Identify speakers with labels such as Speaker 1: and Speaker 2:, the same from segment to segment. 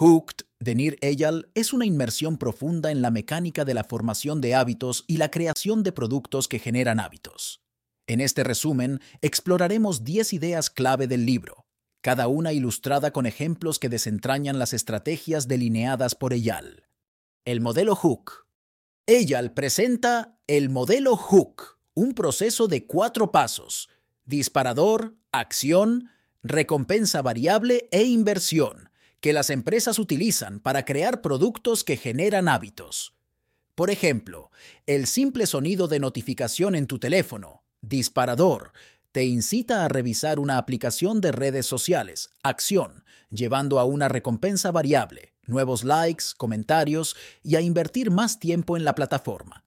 Speaker 1: Hooked de Nir Eyal es una inmersión profunda en la mecánica de la formación de hábitos y la creación de productos que generan hábitos. En este resumen, exploraremos 10 ideas clave del libro, cada una ilustrada con ejemplos que desentrañan las estrategias delineadas por Eyal. El modelo Hook. Eyal presenta el modelo Hook, un proceso de cuatro pasos, disparador, acción, recompensa variable e inversión que las empresas utilizan para crear productos que generan hábitos. Por ejemplo, el simple sonido de notificación en tu teléfono, disparador, te incita a revisar una aplicación de redes sociales, acción, llevando a una recompensa variable, nuevos likes, comentarios y a invertir más tiempo en la plataforma.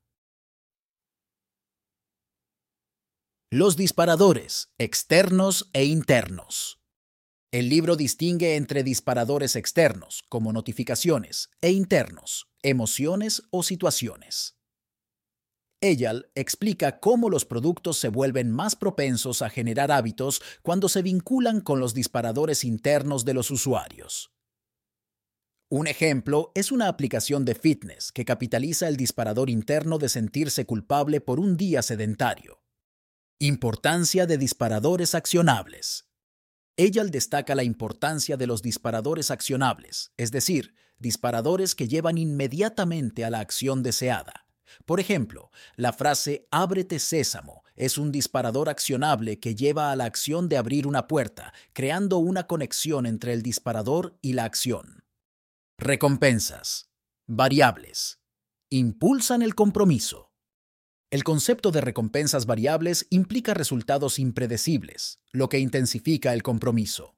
Speaker 1: Los disparadores, externos e internos. El libro distingue entre disparadores externos, como notificaciones, e internos, emociones o situaciones. Eyal explica cómo los productos se vuelven más propensos a generar hábitos cuando se vinculan con los disparadores internos de los usuarios. Un ejemplo es una aplicación de fitness que capitaliza el disparador interno de sentirse culpable por un día sedentario. Importancia de disparadores accionables. Ella destaca la importancia de los disparadores accionables, es decir, disparadores que llevan inmediatamente a la acción deseada. Por ejemplo, la frase Ábrete sésamo es un disparador accionable que lleva a la acción de abrir una puerta, creando una conexión entre el disparador y la acción. Recompensas. Variables. Impulsan el compromiso. El concepto de recompensas variables implica resultados impredecibles, lo que intensifica el compromiso.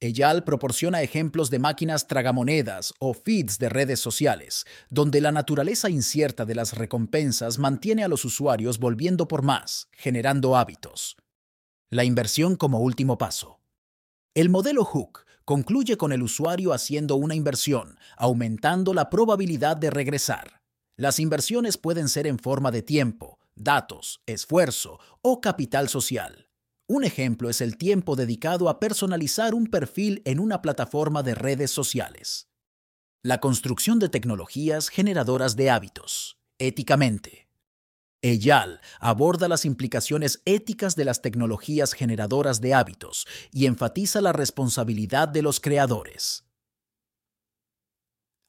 Speaker 1: Eyal proporciona ejemplos de máquinas tragamonedas o feeds de redes sociales, donde la naturaleza incierta de las recompensas mantiene a los usuarios volviendo por más, generando hábitos. La inversión como último paso. El modelo Hook concluye con el usuario haciendo una inversión, aumentando la probabilidad de regresar. Las inversiones pueden ser en forma de tiempo, datos, esfuerzo o capital social. Un ejemplo es el tiempo dedicado a personalizar un perfil en una plataforma de redes sociales. La construcción de tecnologías generadoras de hábitos, éticamente. Eyal aborda las implicaciones éticas de las tecnologías generadoras de hábitos y enfatiza la responsabilidad de los creadores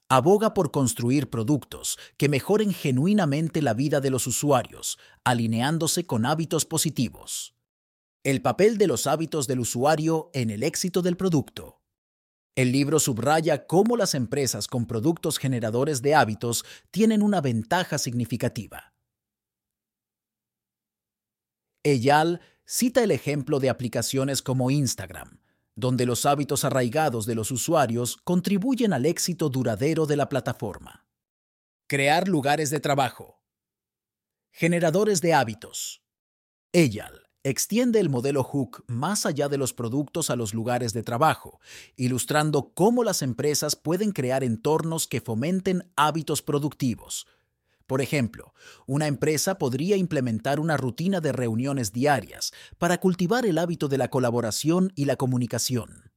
Speaker 1: aboga por construir productos que mejoren genuinamente la vida de los usuarios, alineándose con hábitos positivos. El papel de los hábitos del usuario en el éxito del producto. El libro subraya cómo las empresas con productos generadores de hábitos tienen una ventaja significativa. Eyal cita el ejemplo de aplicaciones como Instagram, donde los hábitos arraigados de los usuarios contribuyen al éxito duradero de la plataforma. Crear lugares de trabajo. Generadores de hábitos. Eyal extiende el modelo Hook más allá de los productos a los lugares de trabajo, ilustrando cómo las empresas pueden crear entornos que fomenten hábitos productivos, por ejemplo, una empresa podría implementar una rutina de reuniones diarias para cultivar el hábito de la colaboración y la comunicación.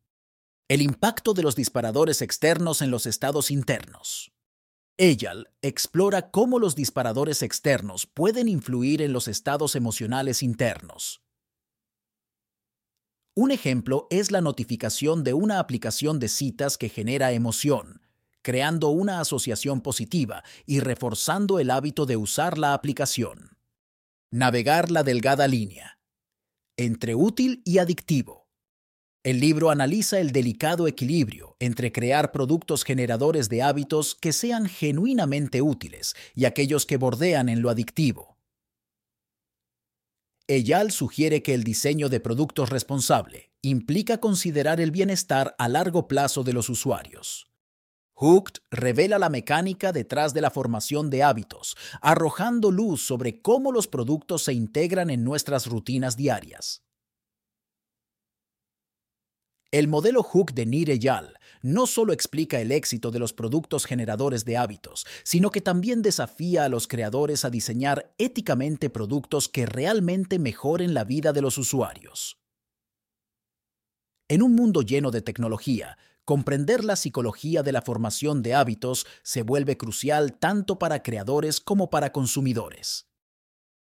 Speaker 1: El impacto de los disparadores externos en los estados internos. Eyal explora cómo los disparadores externos pueden influir en los estados emocionales internos. Un ejemplo es la notificación de una aplicación de citas que genera emoción, creando una asociación positiva y reforzando el hábito de usar la aplicación. Navegar la delgada línea. Entre útil y adictivo. El libro analiza el delicado equilibrio entre crear productos generadores de hábitos que sean genuinamente útiles y aquellos que bordean en lo adictivo. Eyal sugiere que el diseño de productos responsable implica considerar el bienestar a largo plazo de los usuarios. Hooked revela la mecánica detrás de la formación de hábitos, arrojando luz sobre cómo los productos se integran en nuestras rutinas diarias. El modelo Hook de Nir Eyal no solo explica el éxito de los productos generadores de hábitos, sino que también desafía a los creadores a diseñar éticamente productos que realmente mejoren la vida de los usuarios. En un mundo lleno de tecnología, comprender la psicología de la formación de hábitos se vuelve crucial tanto para creadores como para consumidores.